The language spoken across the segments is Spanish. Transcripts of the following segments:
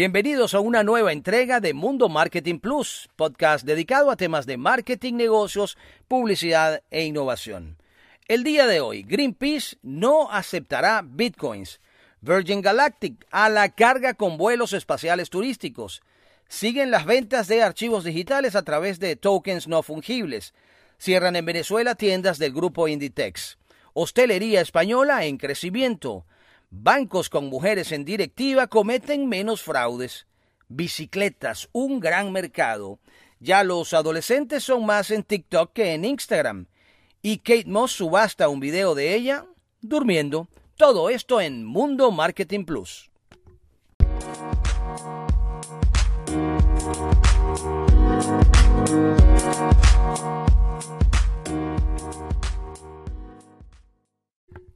Bienvenidos a una nueva entrega de Mundo Marketing Plus, podcast dedicado a temas de marketing, negocios, publicidad e innovación. El día de hoy, Greenpeace no aceptará bitcoins. Virgin Galactic a la carga con vuelos espaciales turísticos. Siguen las ventas de archivos digitales a través de tokens no fungibles. Cierran en Venezuela tiendas del grupo Inditex. Hostelería española en crecimiento. Bancos con mujeres en directiva cometen menos fraudes. Bicicletas, un gran mercado. Ya los adolescentes son más en TikTok que en Instagram. Y Kate Moss subasta un video de ella durmiendo. Todo esto en Mundo Marketing Plus.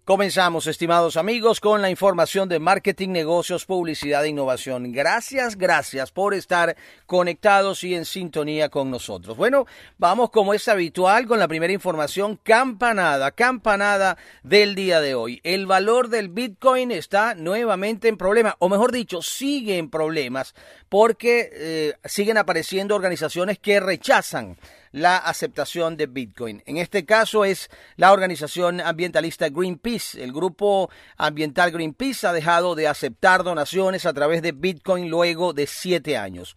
Comenzamos, estimados amigos, con la información de marketing, negocios, publicidad e innovación. Gracias, gracias por estar conectados y en sintonía con nosotros. Bueno, vamos como es habitual con la primera información, campanada, campanada del día de hoy. El valor del Bitcoin está nuevamente en problema, o mejor dicho, sigue en problemas porque eh, siguen apareciendo organizaciones que rechazan la aceptación de Bitcoin. En este caso es la organización ambientalista Greenpeace. El grupo ambiental Greenpeace ha dejado de aceptar donaciones a través de Bitcoin luego de siete años.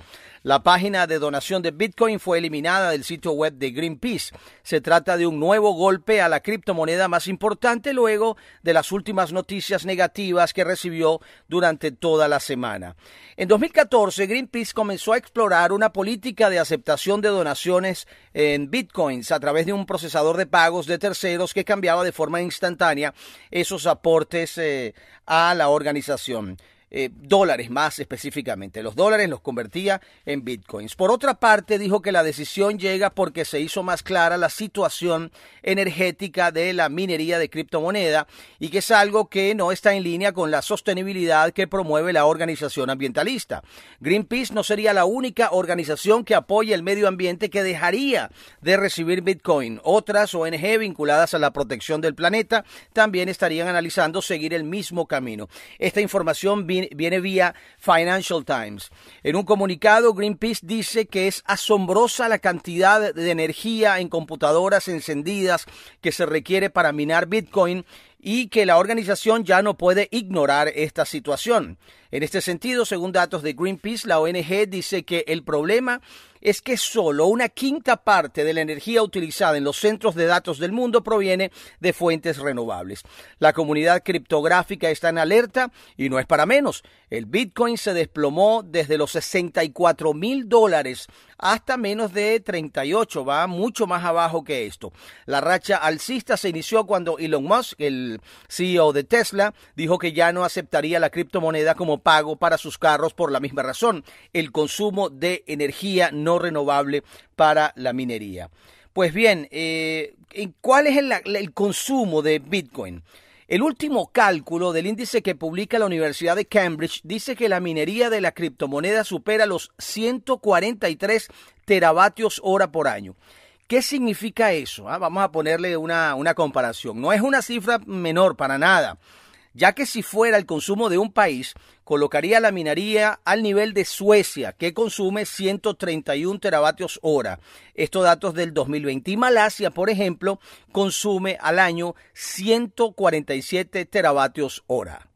La página de donación de Bitcoin fue eliminada del sitio web de Greenpeace. Se trata de un nuevo golpe a la criptomoneda más importante luego de las últimas noticias negativas que recibió durante toda la semana. En 2014, Greenpeace comenzó a explorar una política de aceptación de donaciones en bitcoins a través de un procesador de pagos de terceros que cambiaba de forma instantánea esos aportes eh, a la organización. Eh, dólares más específicamente. Los dólares los convertía en bitcoins. Por otra parte, dijo que la decisión llega porque se hizo más clara la situación energética de la minería de criptomoneda y que es algo que no está en línea con la sostenibilidad que promueve la organización ambientalista. Greenpeace no sería la única organización que apoya el medio ambiente que dejaría de recibir bitcoin. Otras ONG vinculadas a la protección del planeta también estarían analizando seguir el mismo camino. Esta información viene vía Financial Times. En un comunicado, Greenpeace dice que es asombrosa la cantidad de energía en computadoras encendidas que se requiere para minar Bitcoin y que la organización ya no puede ignorar esta situación. En este sentido, según datos de Greenpeace, la ONG dice que el problema es que solo una quinta parte de la energía utilizada en los centros de datos del mundo proviene de fuentes renovables. La comunidad criptográfica está en alerta y no es para menos. El Bitcoin se desplomó desde los 64 mil dólares hasta menos de 38, va mucho más abajo que esto. La racha alcista se inició cuando Elon Musk, el CEO de Tesla, dijo que ya no aceptaría la criptomoneda como pago para sus carros por la misma razón, el consumo de energía no renovable para la minería. Pues bien, eh, ¿cuál es el consumo de Bitcoin? El último cálculo del índice que publica la Universidad de Cambridge dice que la minería de la criptomoneda supera los 143 teravatios hora por año. ¿Qué significa eso? Ah, vamos a ponerle una, una comparación. No es una cifra menor para nada ya que si fuera el consumo de un país, colocaría la minería al nivel de Suecia, que consume 131 teravatios hora. Estos datos del 2020. Y Malasia, por ejemplo, consume al año 147 teravatios hora.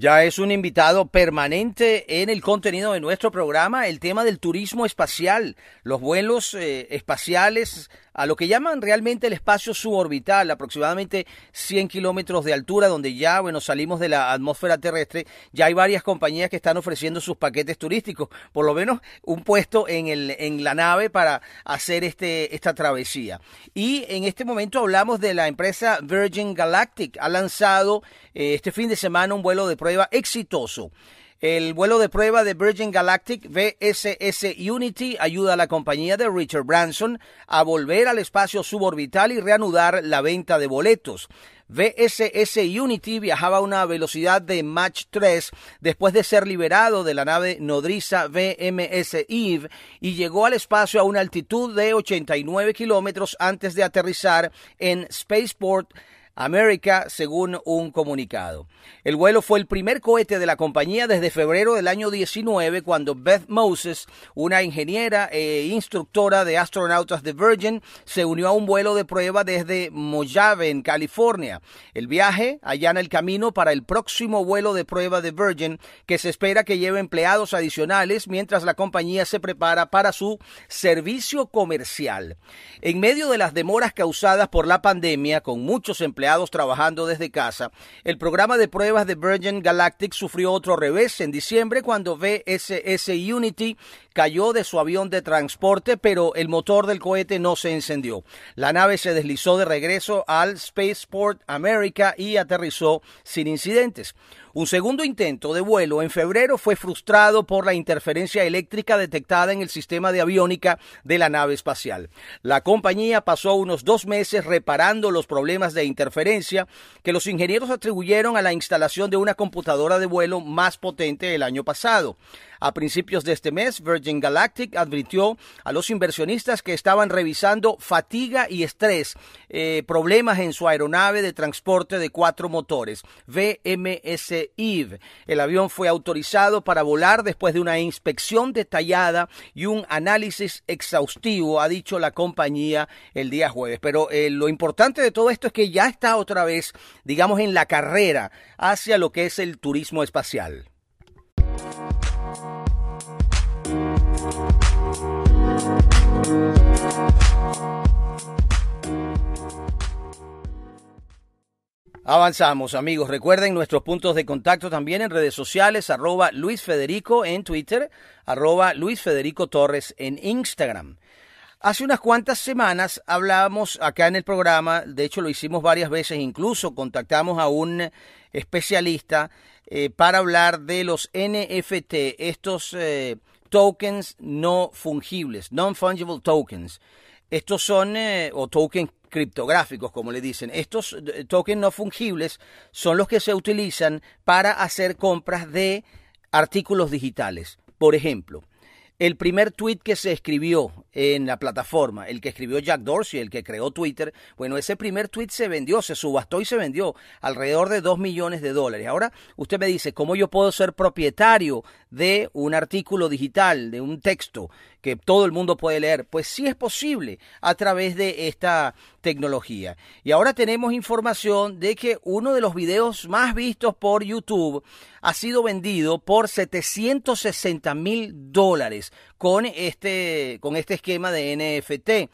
Ya es un invitado permanente en el contenido de nuestro programa, el tema del turismo espacial, los vuelos eh, espaciales a lo que llaman realmente el espacio suborbital, aproximadamente 100 kilómetros de altura, donde ya, bueno, salimos de la atmósfera terrestre, ya hay varias compañías que están ofreciendo sus paquetes turísticos, por lo menos un puesto en, el, en la nave para hacer este, esta travesía. Y en este momento hablamos de la empresa Virgin Galactic, ha lanzado eh, este fin de semana un vuelo de prueba exitoso El vuelo de prueba de Virgin Galactic VSS Unity ayuda a la compañía de Richard Branson a volver al espacio suborbital y reanudar la venta de boletos. VSS Unity viajaba a una velocidad de Mach 3 después de ser liberado de la nave nodriza VMS Eve y llegó al espacio a una altitud de 89 kilómetros antes de aterrizar en Spaceport América, según un comunicado. El vuelo fue el primer cohete de la compañía desde febrero del año 19, cuando Beth Moses, una ingeniera e instructora de astronautas de Virgin, se unió a un vuelo de prueba desde Mojave, en California. El viaje allana el camino para el próximo vuelo de prueba de Virgin, que se espera que lleve empleados adicionales mientras la compañía se prepara para su servicio comercial. En medio de las demoras causadas por la pandemia, con muchos empleados trabajando desde casa, el programa de pruebas de Virgin Galactic sufrió otro revés en diciembre cuando VSS Unity cayó de su avión de transporte, pero el motor del cohete no se encendió. La nave se deslizó de regreso al Spaceport America y aterrizó sin incidentes. Un segundo intento de vuelo en febrero fue frustrado por la interferencia eléctrica detectada en el sistema de aviónica de la nave espacial. La compañía pasó unos dos meses reparando los problemas de interferencia que los ingenieros atribuyeron a la instalación de una computadora de vuelo más potente el año pasado. A principios de este mes, Virgin Galactic advirtió a los inversionistas que estaban revisando fatiga y estrés, eh, problemas en su aeronave de transporte de cuatro motores, VMS Eve. El avión fue autorizado para volar después de una inspección detallada y un análisis exhaustivo, ha dicho la compañía el día jueves. Pero eh, lo importante de todo esto es que ya está otra vez, digamos, en la carrera hacia lo que es el turismo espacial. Avanzamos, amigos. Recuerden nuestros puntos de contacto también en redes sociales, arroba Luis Federico en Twitter, arroba Luis Federico Torres en Instagram. Hace unas cuantas semanas hablábamos acá en el programa, de hecho lo hicimos varias veces, incluso contactamos a un especialista eh, para hablar de los NFT, estos eh, tokens no fungibles, non-fungible tokens. Estos son, eh, o tokens criptográficos, como le dicen. Estos eh, tokens no fungibles son los que se utilizan para hacer compras de artículos digitales. Por ejemplo, el primer tweet que se escribió en la plataforma, el que escribió Jack Dorsey, el que creó Twitter, bueno, ese primer tweet se vendió, se subastó y se vendió alrededor de 2 millones de dólares. Ahora usted me dice, ¿cómo yo puedo ser propietario de un artículo digital, de un texto que todo el mundo puede leer? Pues sí es posible a través de esta tecnología. Y ahora tenemos información de que uno de los videos más vistos por YouTube ha sido vendido por 760 mil dólares con este, con este esquema de NFT.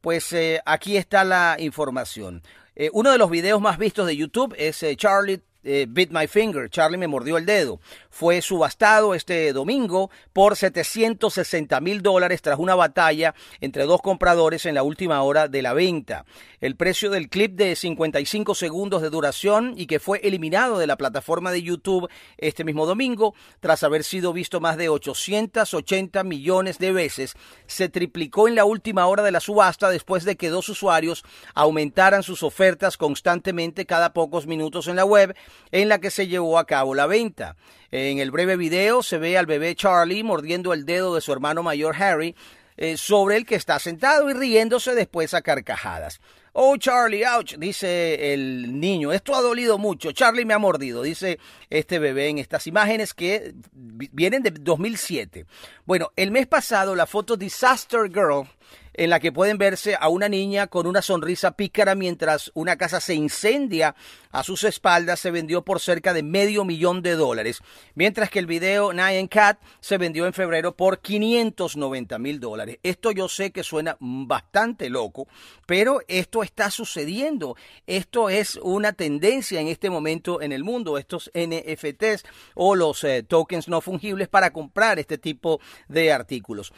Pues eh, aquí está la información. Eh, uno de los videos más vistos de YouTube es eh, Charlie eh, Bit My Finger, Charlie me mordió el dedo. Fue subastado este domingo por 760 mil dólares tras una batalla entre dos compradores en la última hora de la venta. El precio del clip de 55 segundos de duración y que fue eliminado de la plataforma de YouTube este mismo domingo, tras haber sido visto más de 880 millones de veces, se triplicó en la última hora de la subasta después de que dos usuarios aumentaran sus ofertas constantemente cada pocos minutos en la web en la que se llevó a cabo la venta. En el breve video se ve al bebé Charlie mordiendo el dedo de su hermano mayor Harry, eh, sobre el que está sentado y riéndose después a carcajadas. Oh, Charlie, ouch, dice el niño. Esto ha dolido mucho. Charlie me ha mordido, dice este bebé en estas imágenes que vienen de 2007. Bueno, el mes pasado la foto Disaster Girl en la que pueden verse a una niña con una sonrisa pícara mientras una casa se incendia a sus espaldas, se vendió por cerca de medio millón de dólares, mientras que el video Nine Cat se vendió en febrero por 590 mil dólares. Esto yo sé que suena bastante loco, pero esto está sucediendo. Esto es una tendencia en este momento en el mundo, estos NFTs o los eh, tokens no fungibles para comprar este tipo de artículos.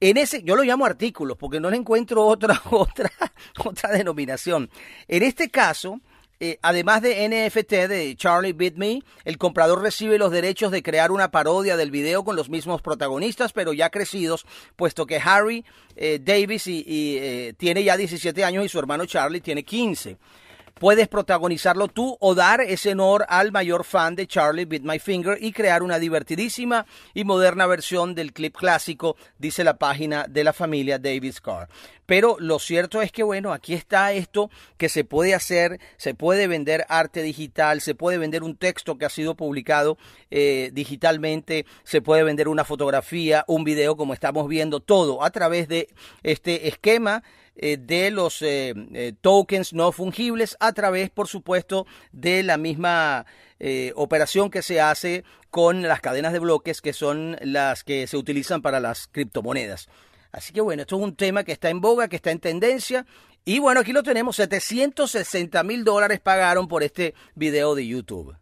En ese, yo lo llamo artículos porque no le encuentro otra, otra, otra denominación. En este caso, eh, además de NFT de Charlie Beat Me, el comprador recibe los derechos de crear una parodia del video con los mismos protagonistas, pero ya crecidos, puesto que Harry eh, Davis y, tiene ya 17 años y su hermano Charlie tiene 15. Puedes protagonizarlo tú o dar ese honor al mayor fan de Charlie Beat My Finger y crear una divertidísima y moderna versión del clip clásico, dice la página de la familia Davis Carr. Pero lo cierto es que, bueno, aquí está esto que se puede hacer, se puede vender arte digital, se puede vender un texto que ha sido publicado eh, digitalmente, se puede vender una fotografía, un video, como estamos viendo, todo a través de este esquema eh, de los eh, eh, tokens no fungibles a través, por supuesto, de la misma operación que se hace con las cadenas de bloques que son las que se utilizan para las criptomonedas. Así que bueno, esto es un tema que está en boga, que está en tendencia. Y bueno, aquí lo tenemos, 760 mil dólares pagaron por este video de YouTube.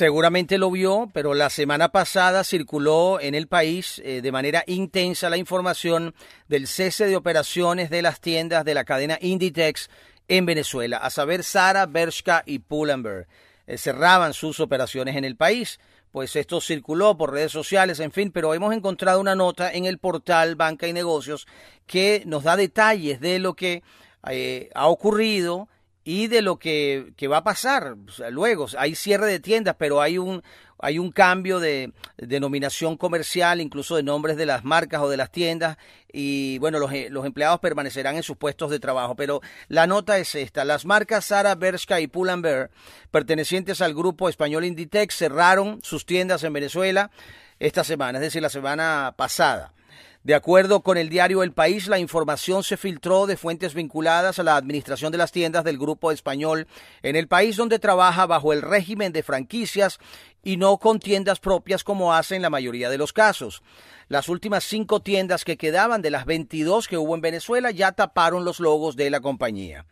Seguramente lo vio, pero la semana pasada circuló en el país eh, de manera intensa la información del cese de operaciones de las tiendas de la cadena Inditex en Venezuela, a saber Sara, Bershka y Pull&Bear. Eh, cerraban sus operaciones en el país. Pues esto circuló por redes sociales, en fin, pero hemos encontrado una nota en el portal Banca y Negocios que nos da detalles de lo que eh, ha ocurrido y de lo que, va a pasar. luego, hay cierre de tiendas, pero hay un, hay un cambio de, denominación comercial, incluso de nombres de las marcas o de las tiendas, y bueno, los, los, empleados permanecerán en sus puestos de trabajo. Pero la nota es esta, las marcas Sara, Bershka y Pull&Bear, pertenecientes al grupo español Inditex, cerraron sus tiendas en Venezuela esta semana, es decir, la semana pasada. De acuerdo con el diario El País, la información se filtró de fuentes vinculadas a la administración de las tiendas del grupo español en el país donde trabaja bajo el régimen de franquicias y no con tiendas propias como hace en la mayoría de los casos. Las últimas cinco tiendas que quedaban de las 22 que hubo en Venezuela ya taparon los logos de la compañía.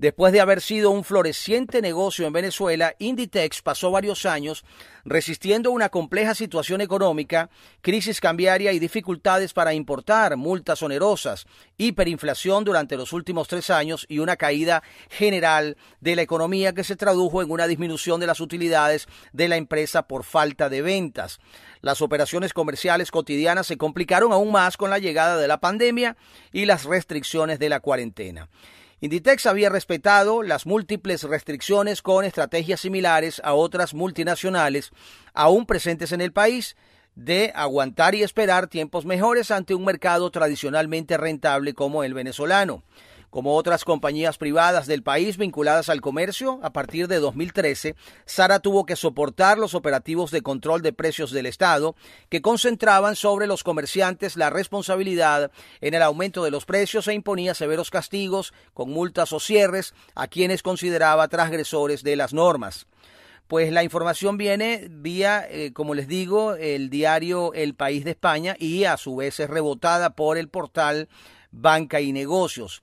Después de haber sido un floreciente negocio en Venezuela, Inditex pasó varios años resistiendo una compleja situación económica, crisis cambiaria y dificultades para importar, multas onerosas, hiperinflación durante los últimos tres años y una caída general de la economía que se tradujo en una disminución de las utilidades de la empresa por falta de ventas. Las operaciones comerciales cotidianas se complicaron aún más con la llegada de la pandemia y las restricciones de la cuarentena. Inditex había respetado las múltiples restricciones con estrategias similares a otras multinacionales aún presentes en el país de aguantar y esperar tiempos mejores ante un mercado tradicionalmente rentable como el venezolano. Como otras compañías privadas del país vinculadas al comercio, a partir de 2013, Sara tuvo que soportar los operativos de control de precios del Estado, que concentraban sobre los comerciantes la responsabilidad en el aumento de los precios e imponía severos castigos, con multas o cierres, a quienes consideraba transgresores de las normas. Pues la información viene vía, eh, como les digo, el diario El País de España y a su vez es rebotada por el portal Banca y Negocios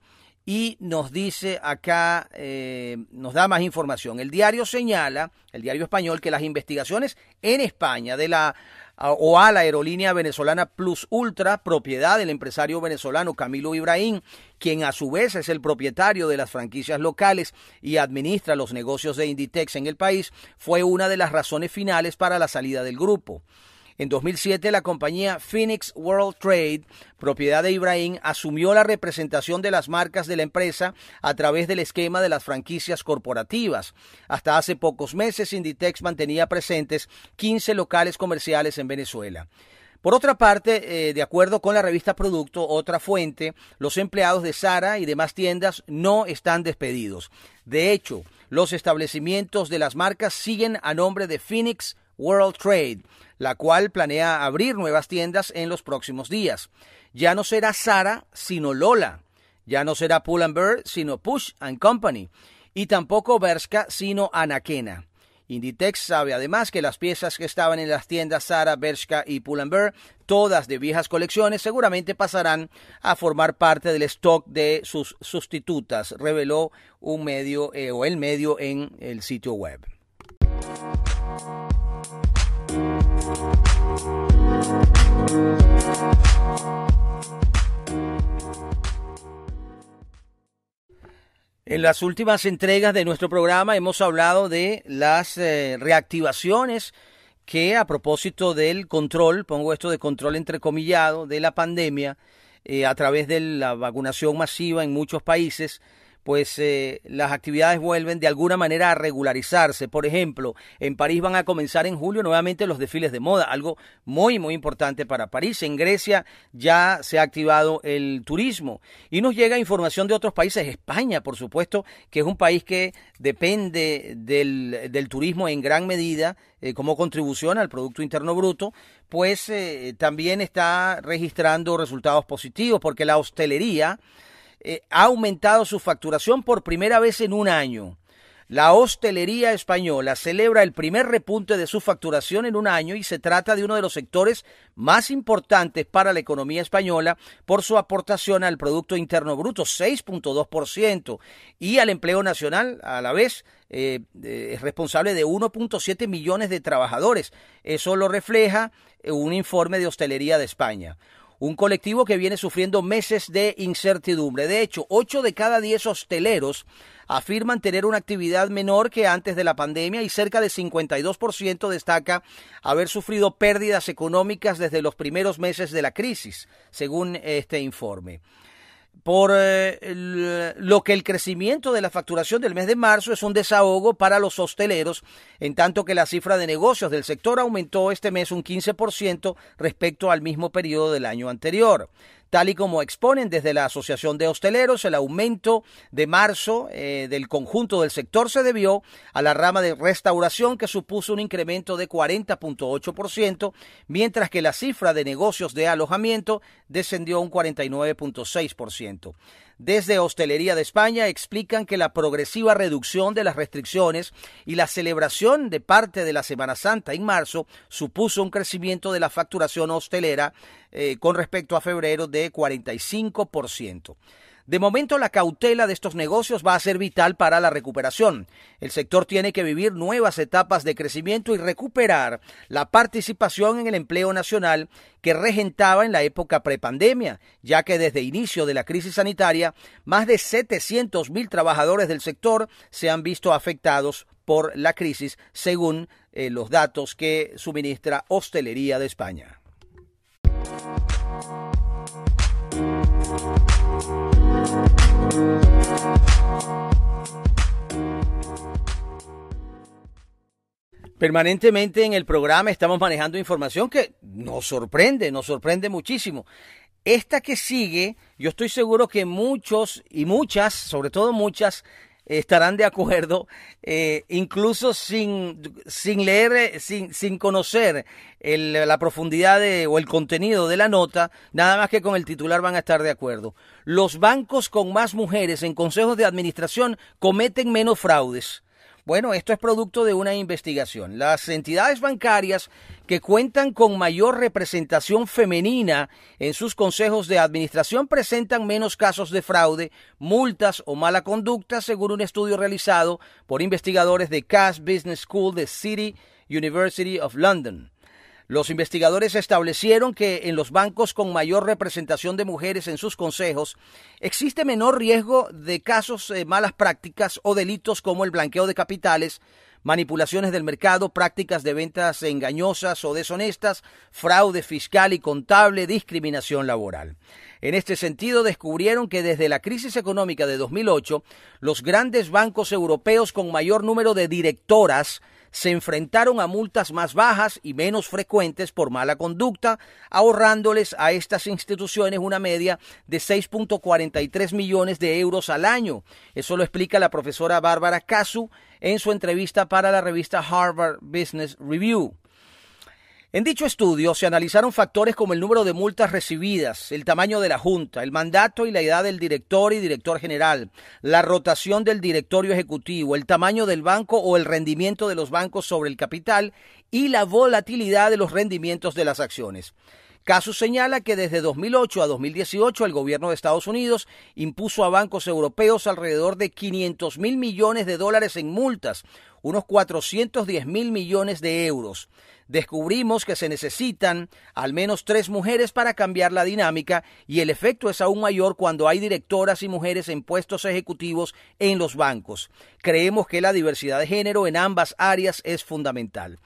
y nos dice acá, eh, nos da más información. El diario señala, el diario español, que las investigaciones en España de la o a la aerolínea venezolana Plus Ultra, propiedad del empresario venezolano Camilo Ibrahim, quien a su vez es el propietario de las franquicias locales y administra los negocios de Inditex en el país, fue una de las razones finales para la salida del grupo. En 2007, la compañía Phoenix World Trade, propiedad de Ibrahim, asumió la representación de las marcas de la empresa a través del esquema de las franquicias corporativas. Hasta hace pocos meses, Inditex mantenía presentes 15 locales comerciales en Venezuela. Por otra parte, eh, de acuerdo con la revista Producto, otra fuente, los empleados de Sara y demás tiendas no están despedidos. De hecho, los establecimientos de las marcas siguen a nombre de Phoenix World Trade, la cual planea abrir nuevas tiendas en los próximos días. Ya no será Sara, sino Lola. Ya no será Pull and Bear, sino Push and Company. Y tampoco Bershka, sino Anaquena. Inditex sabe además que las piezas que estaban en las tiendas Sara, Bershka y Pull&Bear, todas de viejas colecciones, seguramente pasarán a formar parte del stock de sus sustitutas, reveló un medio eh, o el medio en el sitio web. En las últimas entregas de nuestro programa hemos hablado de las eh, reactivaciones que a propósito del control, pongo esto de control entrecomillado, de la pandemia, eh, a través de la vacunación masiva en muchos países, pues eh, las actividades vuelven de alguna manera a regularizarse. Por ejemplo, en París van a comenzar en julio nuevamente los desfiles de moda, algo muy, muy importante para París. En Grecia ya se ha activado el turismo y nos llega información de otros países. España, por supuesto, que es un país que depende del, turismo en gran medida eh, como contribución al Producto Interno Bruto, pues eh, también está registrando resultados positivos porque la hostelería eh, ha aumentado su facturación por primera vez en un año. La hostelería española celebra el primer repunte de su facturación en un año y se trata de uno de los sectores más importantes para la economía española por su aportación al Producto Interno Bruto, 6.2%, y al empleo nacional, a la vez, eh, eh, es responsable de 1.7 millones de trabajadores. Eso lo refleja un informe de Hostelería de España un colectivo que viene sufriendo meses de incertidumbre. De hecho, 8 de cada 10 hosteleros afirman tener una actividad menor que antes de la pandemia y cerca de 52% destaca haber sufrido pérdidas económicas desde los primeros meses de la crisis, según este informe por eh, lo que el crecimiento de la facturación del mes de marzo es un desahogo para los hosteleros, en tanto que la cifra de negocios del sector aumentó este mes un 15% respecto al mismo periodo del año anterior. Tal y como exponen desde la Asociación de Hosteleros, el aumento de marzo eh, del conjunto del sector se debió a la rama de restauración que supuso un incremento de 40.8%, mientras que la cifra de negocios de alojamiento descendió un 49.6%. Desde Hostelería de España explican que la progresiva reducción de las restricciones y la celebración de parte de la Semana Santa en marzo supuso un crecimiento de la facturación hostelera eh, con respecto a febrero de 45%. De momento, la cautela de estos negocios va a ser vital para la recuperación. El sector tiene que vivir nuevas etapas de crecimiento y recuperar la participación en el empleo nacional que regentaba en la época prepandemia, ya que desde inicio de la crisis sanitaria, más de 700.000 mil trabajadores del sector se han visto afectados por la crisis, según eh, los datos que suministra Hostelería de España. Permanentemente en el programa estamos manejando información que nos sorprende, nos sorprende muchísimo. Esta que sigue, yo estoy seguro que muchos y muchas, sobre todo muchas, estarán de acuerdo, eh, incluso sin, sin leer, eh, sin, sin conocer la profundidad o el contenido de la nota, nada más que con el titular van a estar de acuerdo. Los bancos con más mujeres en consejos de administración cometen menos fraudes. Bueno, esto es producto de una investigación. Las entidades bancarias que cuentan con mayor representación femenina en sus consejos de administración presentan menos casos de fraude, multas o mala conducta, según un estudio realizado por investigadores de Cass Business School de City University of London. Los investigadores establecieron que en los bancos con mayor representación de mujeres en sus consejos existe menor riesgo de casos de malas prácticas o delitos como el blanqueo de capitales, manipulaciones del mercado, prácticas de ventas engañosas o deshonestas, fraude fiscal y contable, discriminación laboral. En este sentido, descubrieron que desde la crisis económica de 2008, los grandes bancos europeos con mayor número de directoras se enfrentaron a multas más bajas y menos frecuentes por mala conducta, ahorrándoles a estas instituciones una media de 6.43 millones de euros al año. Eso lo explica la profesora Bárbara Casu en su entrevista para la revista Harvard Business Review. En dicho estudio se analizaron factores como el número de multas recibidas, el tamaño de la junta, el mandato y la edad del director y director general, la rotación del directorio ejecutivo, el tamaño del banco o el rendimiento de los bancos sobre el capital y la volatilidad de los rendimientos de las acciones. Caso señala que desde 2008 a 2018 el gobierno de Estados Unidos impuso a bancos europeos alrededor de 500 mil millones de dólares en multas, unos 410 mil millones de euros. Descubrimos que se necesitan al menos tres mujeres para cambiar la dinámica y el efecto es aún mayor cuando hay directoras y mujeres en puestos ejecutivos en los bancos. Creemos que la diversidad de género en ambas áreas es fundamental.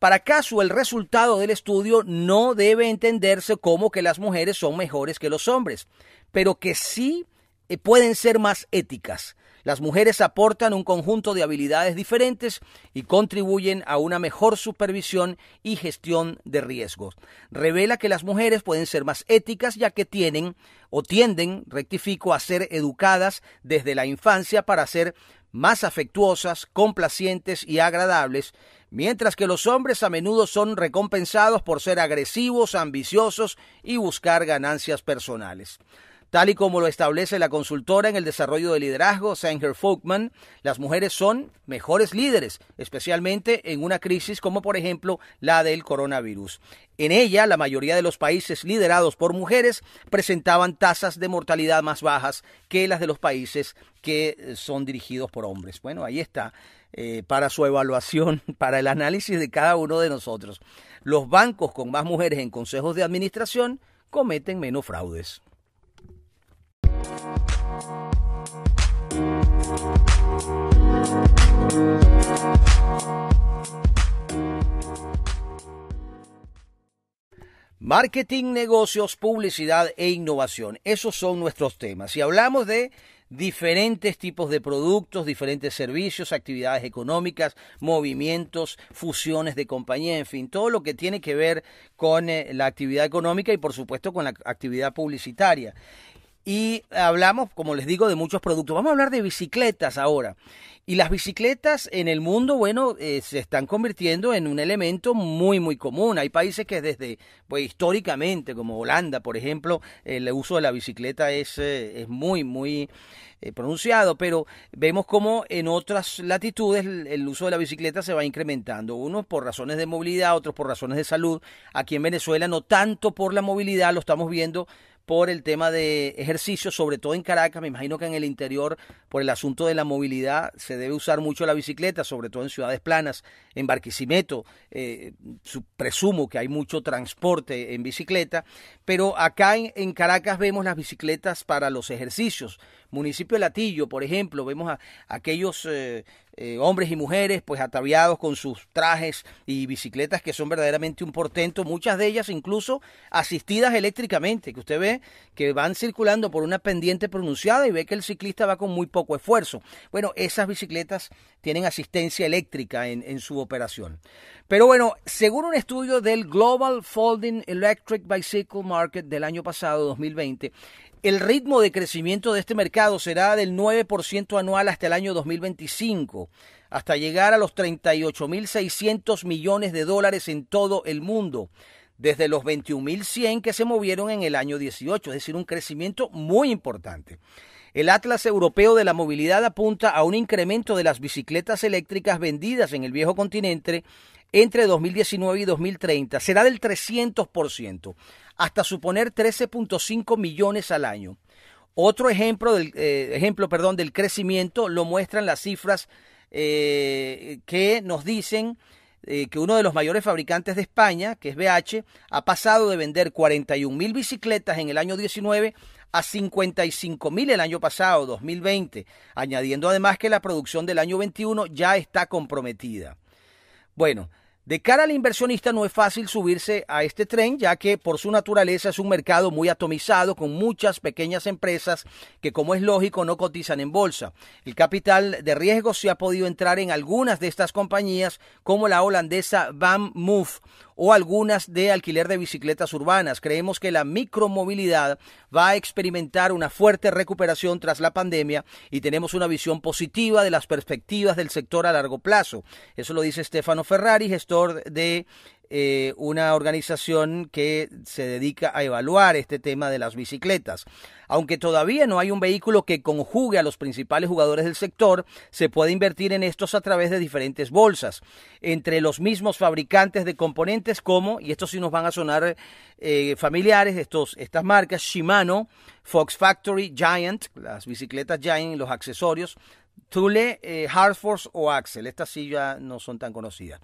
Para caso el resultado del estudio no debe entenderse como que las mujeres son mejores que los hombres, pero que sí eh, pueden ser más éticas. Las mujeres aportan un conjunto de habilidades diferentes y contribuyen a una mejor supervisión y gestión de riesgos. Revela que las mujeres pueden ser más éticas ya que tienen o tienden, rectifico, a ser educadas desde la infancia para ser más afectuosas, complacientes y agradables, mientras que los hombres a menudo son recompensados por ser agresivos, ambiciosos y buscar ganancias personales. Tal y como lo establece la consultora en el desarrollo de liderazgo, Sanger Folkman, las mujeres son mejores líderes, especialmente en una crisis como por ejemplo la del coronavirus. En ella, la mayoría de los países liderados por mujeres presentaban tasas de mortalidad más bajas que las de los países que son dirigidos por hombres. Bueno, ahí está. Eh, para su evaluación, para el análisis de cada uno de nosotros. Los bancos con más mujeres en consejos de administración cometen menos fraudes. Marketing, negocios, publicidad e innovación. Esos son nuestros temas. Si hablamos de diferentes tipos de productos, diferentes servicios, actividades económicas, movimientos, fusiones de compañía, en fin, todo lo que tiene que ver con eh, la actividad económica y por supuesto con la actividad publicitaria. Y hablamos, como les digo, de muchos productos. Vamos a hablar de bicicletas ahora. Y las bicicletas en el mundo, bueno, eh, se están convirtiendo en un elemento muy, muy común. Hay países que desde, pues históricamente, como Holanda, por ejemplo, el uso de la bicicleta es, eh, es muy, muy eh, pronunciado, pero vemos como en otras latitudes el, uso de la bicicleta se va incrementando, unos por razones de movilidad, otros por razones de salud. Aquí en Venezuela no tanto por la movilidad, lo estamos viendo por el tema de ejercicio, sobre todo en Caracas, me imagino que en el interior, por el asunto de la movilidad, se debe usar mucho la bicicleta, sobre todo en ciudades planas, en Barquisimeto, eh, presumo que hay mucho transporte en bicicleta, pero acá en, Caracas vemos las bicicletas para los ejercicios. Municipio de Latillo, por ejemplo, vemos a, aquellos eh, eh, hombres y mujeres pues ataviados con sus trajes y bicicletas que son verdaderamente un portento, muchas de ellas incluso asistidas eléctricamente, que usted ve que van circulando por una pendiente pronunciada y ve que el ciclista va con muy poco esfuerzo. Bueno, esas bicicletas tienen asistencia eléctrica en, en su operación. Pero bueno, según un estudio del Global Folding Electric Bicycle Market del año pasado, 2020, el ritmo de crecimiento de este mercado será del 9% anual hasta el año 2025, hasta llegar a los 38.600 millones de dólares en todo el mundo, desde los 21.100 que se movieron en el año 18, es decir, un crecimiento muy importante. El Atlas Europeo de la Movilidad apunta a un incremento de las bicicletas eléctricas vendidas en el viejo continente entre 2019 y 2030 será del 300%, hasta suponer 13.5 millones al año. Otro ejemplo del, eh, ejemplo, perdón, del crecimiento lo muestran las cifras eh, que nos dicen eh, que uno de los mayores fabricantes de España, que es BH, ha pasado de vender 41 mil bicicletas en el año 19 a 55 mil el año pasado, 2020, añadiendo además que la producción del año 21 ya está comprometida. Bueno, de cara al inversionista no es fácil subirse a este tren, ya que por su naturaleza es un mercado muy atomizado con muchas pequeñas empresas que, como es lógico, no cotizan en bolsa. El capital de riesgo se ha podido entrar en algunas de estas compañías, como la holandesa Van o algunas de alquiler de bicicletas urbanas. Creemos que la micromovilidad va a experimentar una fuerte recuperación tras la pandemia y tenemos una visión positiva de las perspectivas del sector a largo plazo. Eso lo dice Stefano Ferrari, gestor de eh, una organización que se dedica a evaluar este tema de las bicicletas. Aunque todavía no hay un vehículo que conjugue a los principales jugadores del sector, se puede invertir en estos a través de diferentes bolsas, entre los mismos fabricantes de componentes como, y estos sí nos van a sonar eh, familiares, estos, estas marcas, Shimano, Fox Factory, Giant, las bicicletas Giant los accesorios, Thule, eh, Hartford o Axel. Estas sí ya no son tan conocidas.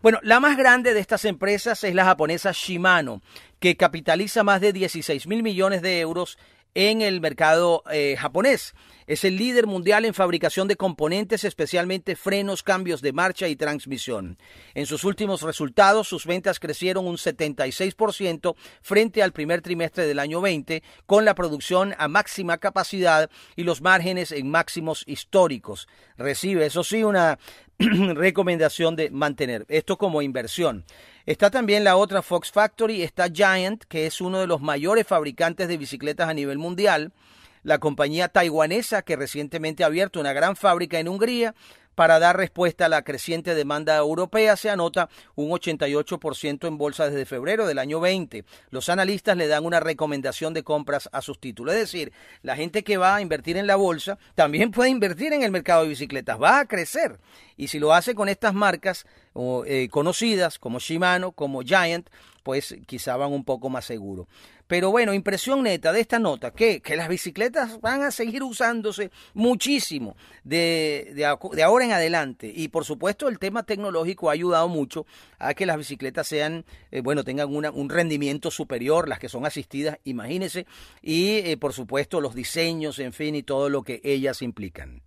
Bueno, la más grande de estas empresas es la japonesa Shimano, que capitaliza más de 16 mil millones de euros en el mercado eh, japonés. Es el líder mundial en fabricación de componentes, especialmente frenos, cambios de marcha y transmisión. En sus últimos resultados, sus ventas crecieron un 76% frente al primer trimestre del año 20, con la producción a máxima capacidad y los márgenes en máximos históricos. Recibe, eso sí, una recomendación de mantener. Esto como inversión. Está también la otra Fox Factory, está Giant, que es uno de los mayores fabricantes de bicicletas a nivel mundial. La compañía taiwanesa que recientemente ha abierto una gran fábrica en Hungría para dar respuesta a la creciente demanda europea se anota un 88% en bolsa desde febrero del año 20. Los analistas le dan una recomendación de compras a sus títulos. Es decir, la gente que va a invertir en la bolsa también puede invertir en el mercado de bicicletas, va a crecer. Y si lo hace con estas marcas eh, conocidas como Shimano, como Giant, pues quizá van un poco más seguro. Pero bueno, impresión neta de esta nota, que, que las bicicletas van a seguir usándose muchísimo de, de, ahora en adelante. Y por supuesto el tema tecnológico ha ayudado mucho a que las bicicletas sean, eh, bueno, tengan una, un rendimiento superior, las que son asistidas, imagínense, y eh, por supuesto los diseños, en fin, y todo lo que ellas implican.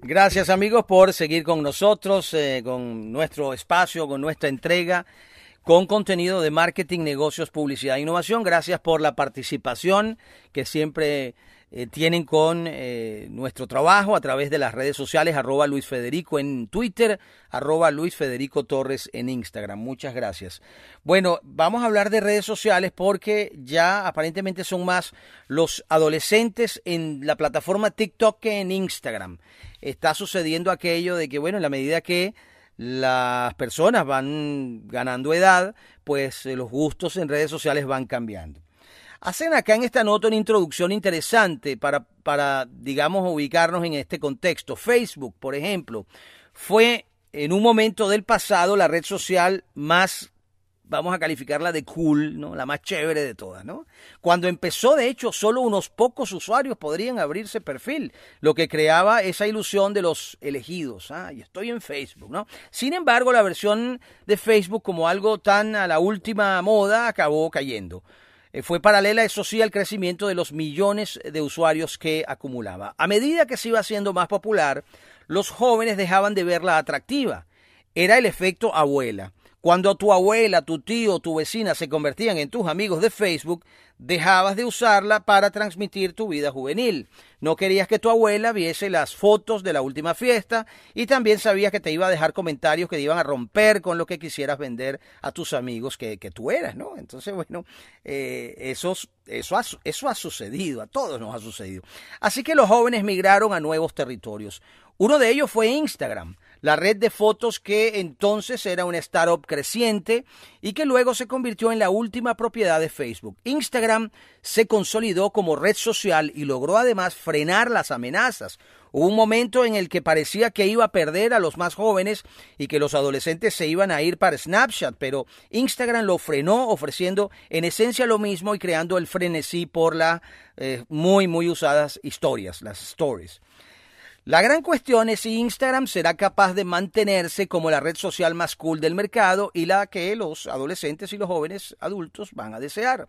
Gracias amigos por seguir con nosotros, eh, con nuestro espacio, con nuestra entrega, con contenido de marketing, negocios, publicidad e innovación. Gracias por la participación que siempre eh, tienen con eh, nuestro trabajo a través de las redes sociales, arroba Luis Federico en Twitter, arroba Luis Federico Torres en Instagram. Muchas gracias. Bueno, vamos a hablar de redes sociales porque ya aparentemente son más los adolescentes en la plataforma TikTok que en Instagram. Está sucediendo aquello de que, bueno, en la medida que las personas van ganando edad, pues eh, los gustos en redes sociales van cambiando. Hacen acá en esta nota una introducción interesante para, digamos, ubicarnos en este contexto. Facebook, por ejemplo, fue en un momento del pasado la red social más vamos a calificarla de cool, ¿no? La más chévere de todas, ¿no? Cuando empezó, de hecho, solo unos pocos usuarios podrían abrirse perfil, lo que creaba esa ilusión de los elegidos, ah, y estoy en Facebook, ¿no? Sin embargo, la versión de Facebook como algo tan a la última moda acabó cayendo. Eh, fue paralela, eso sí, al crecimiento de los millones de usuarios que acumulaba. A medida que se iba haciendo más popular, los jóvenes dejaban de verla atractiva. Era el efecto abuela. Cuando tu abuela, tu tío, tu vecina se convertían en tus amigos de Facebook, dejabas de usarla para transmitir tu vida juvenil. No querías que tu abuela viese las fotos de la última fiesta y también sabías que te iba a dejar comentarios que te iban a romper con lo que quisieras vender a tus amigos que, tú eras, ¿no? Entonces, bueno, eh, eso, eso ha sucedido, a todos nos ha sucedido. Así que los jóvenes migraron a nuevos territorios. Uno de ellos fue Instagram la red de fotos que entonces era una startup creciente y que luego se convirtió en la última propiedad de Facebook. Instagram se consolidó como red social y logró además frenar las amenazas. Hubo un momento en el que parecía que iba a perder a los más jóvenes y que los adolescentes se iban a ir para Snapchat, pero Instagram lo frenó ofreciendo en esencia lo mismo y creando el frenesí por las eh, muy muy usadas historias, las stories. La gran cuestión es si Instagram será capaz de mantenerse como la red social más cool del mercado y la que los adolescentes y los jóvenes adultos van a desear.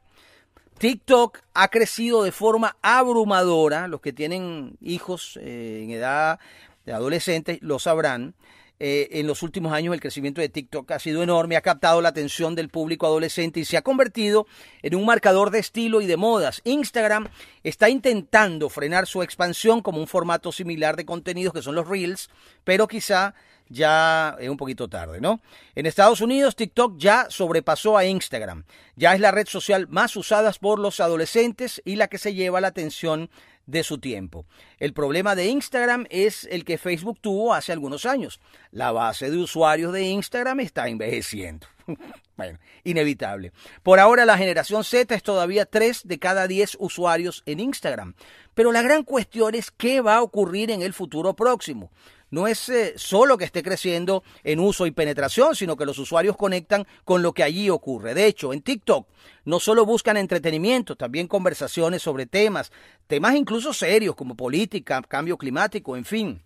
TikTok ha crecido de forma abrumadora, los que tienen hijos eh, en edad de adolescentes lo sabrán. Eh, en los últimos años el crecimiento de TikTok ha sido enorme, ha captado la atención del público adolescente y se ha convertido en un marcador de estilo y de modas. Instagram está intentando frenar su expansión como un formato similar de contenidos que son los Reels, pero quizá ya es un poquito tarde, ¿no? En Estados Unidos, TikTok ya sobrepasó a Instagram. Ya es la red social más usada por los adolescentes y la que se lleva la atención de su tiempo. El problema de Instagram es el que Facebook tuvo hace algunos años. La base de usuarios de Instagram está envejeciendo. bueno, inevitable. Por ahora la generación Z es todavía 3 de cada 10 usuarios en Instagram. Pero la gran cuestión es qué va a ocurrir en el futuro próximo no es eh, solo que esté creciendo en uso y penetración, sino que los usuarios conectan con lo que allí ocurre. De hecho, en TikTok no solo buscan entretenimiento, también conversaciones sobre temas, temas incluso serios como política, cambio climático, en fin.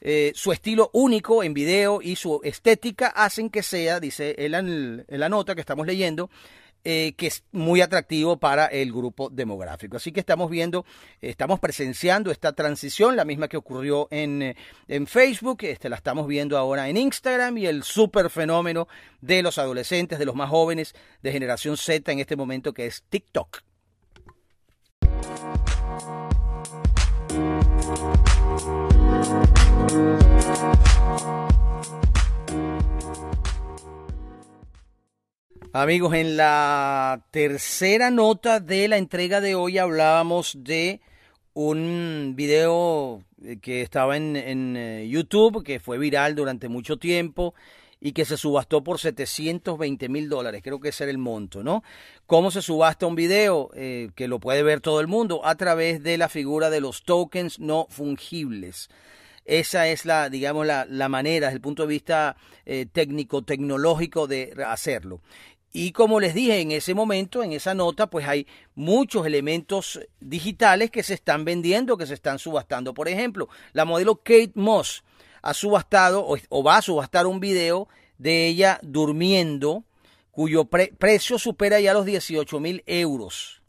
Eh, su estilo único en video y su estética hacen que sea, dice él en la nota que estamos leyendo, eh, que es muy atractivo para el grupo demográfico. Así que estamos viendo, estamos presenciando esta transición, la misma que ocurrió en, en Facebook, este, la estamos viendo ahora en Instagram y el super fenómeno de los adolescentes, de los más jóvenes de generación Z en este momento que es TikTok. Amigos, en la tercera nota de la entrega de hoy hablábamos de un video que estaba en, eh, YouTube, que fue viral durante mucho tiempo y que se subastó por 720 mil dólares, creo que ese era el monto, ¿no? ¿Cómo se subasta un video? Eh, que lo puede ver todo el mundo a través de la figura de los tokens no fungibles. Esa es la, digamos, la, manera desde el punto de vista eh, técnico, tecnológico de hacerlo. Y como les dije en ese momento, en esa nota, pues hay muchos elementos digitales que se están vendiendo, que se están subastando. Por ejemplo, la modelo Kate Moss ha subastado o, va a subastar un video de ella durmiendo, cuyo precio supera ya los 18 mil euros.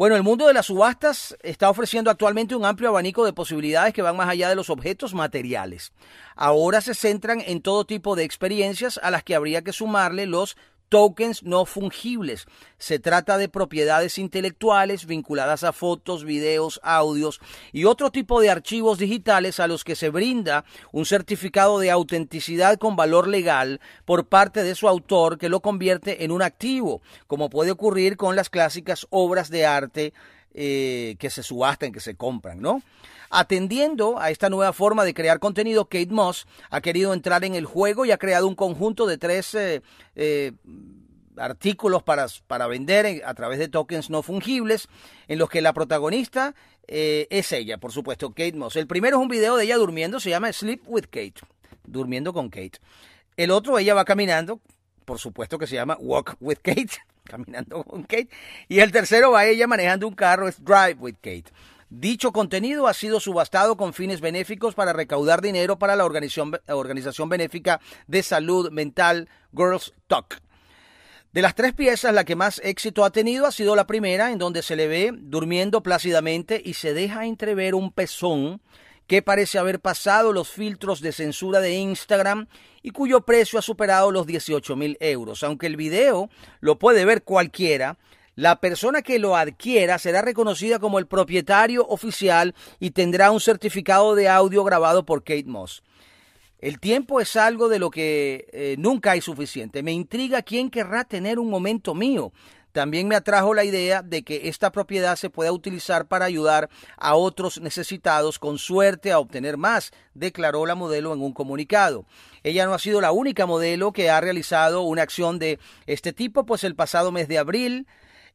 Bueno, el mundo de las subastas está ofreciendo actualmente un amplio abanico de posibilidades que van más allá de los objetos materiales. Ahora se centran en todo tipo de experiencias a las que habría que sumarle los tokens no fungibles. Se trata de propiedades intelectuales vinculadas a fotos, videos, audios y otro tipo de archivos digitales a los que se brinda un certificado de autenticidad con valor legal por parte de su autor que lo convierte en un activo, como puede ocurrir con las clásicas obras de arte eh, que se subastan, que se compran, ¿no? Atendiendo a esta nueva forma de crear contenido, Kate Moss ha querido entrar en el juego y ha creado un conjunto de tres eh, eh, artículos para, para vender a través de tokens no fungibles, en los que la protagonista es ella, por supuesto, Kate Moss. El primero es un video de ella durmiendo, se llama Sleep with Kate, durmiendo con Kate. El otro, ella va caminando, por supuesto que se llama Walk with Kate, caminando con Kate. Y el tercero va ella manejando un carro, es Drive with Kate. Dicho contenido ha sido subastado con fines benéficos para recaudar dinero para la organización, organización benéfica de salud mental Girls Talk. De las tres piezas, la que más éxito ha tenido ha sido la primera, en donde se le ve durmiendo plácidamente y se deja entrever un pezón que parece haber pasado los filtros de censura de Instagram y cuyo precio ha superado los 18 mil euros. Aunque el video lo puede ver cualquiera, la persona que lo adquiera será reconocida como el propietario oficial y tendrá un certificado de audio grabado por Kate Moss. El tiempo es algo de lo que eh, nunca hay suficiente. Me intriga quién querrá tener un momento mío. También me atrajo la idea de que esta propiedad se pueda utilizar para ayudar a otros necesitados con suerte a obtener más, declaró la modelo en un comunicado. Ella no ha sido la única modelo que ha realizado una acción de este tipo, pues el pasado mes de abril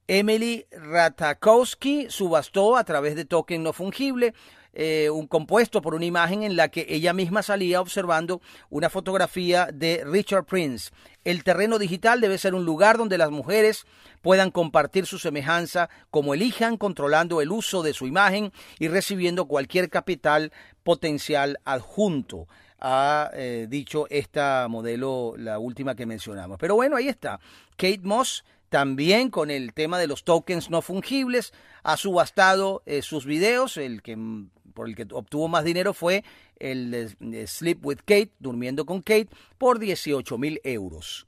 Emily Ratakowski subastó a través de token no fungible eh, un compuesto por una imagen en la que ella misma salía observando una fotografía de Richard Prince. El terreno digital debe ser un lugar donde las mujeres puedan compartir su semejanza como elijan, controlando el uso de su imagen y recibiendo cualquier capital potencial adjunto ha eh, dicho esta modelo, la última que mencionamos. Pero bueno, ahí está. Kate Moss también con el tema de los tokens no fungibles, ha subastado eh, sus videos, el que por el que obtuvo más dinero fue el Sleep with Kate, durmiendo con Kate, por 18 mil euros.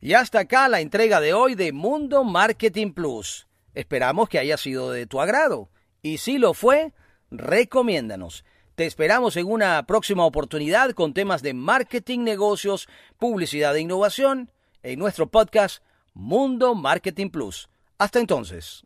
Y hasta acá la entrega de hoy de Mundo Marketing Plus. Esperamos que haya sido de tu agrado. Y si lo fue, recomiéndanos. Te esperamos en una próxima oportunidad con temas de marketing, negocios, publicidad e innovación en nuestro podcast Mundo Marketing Plus. Hasta entonces.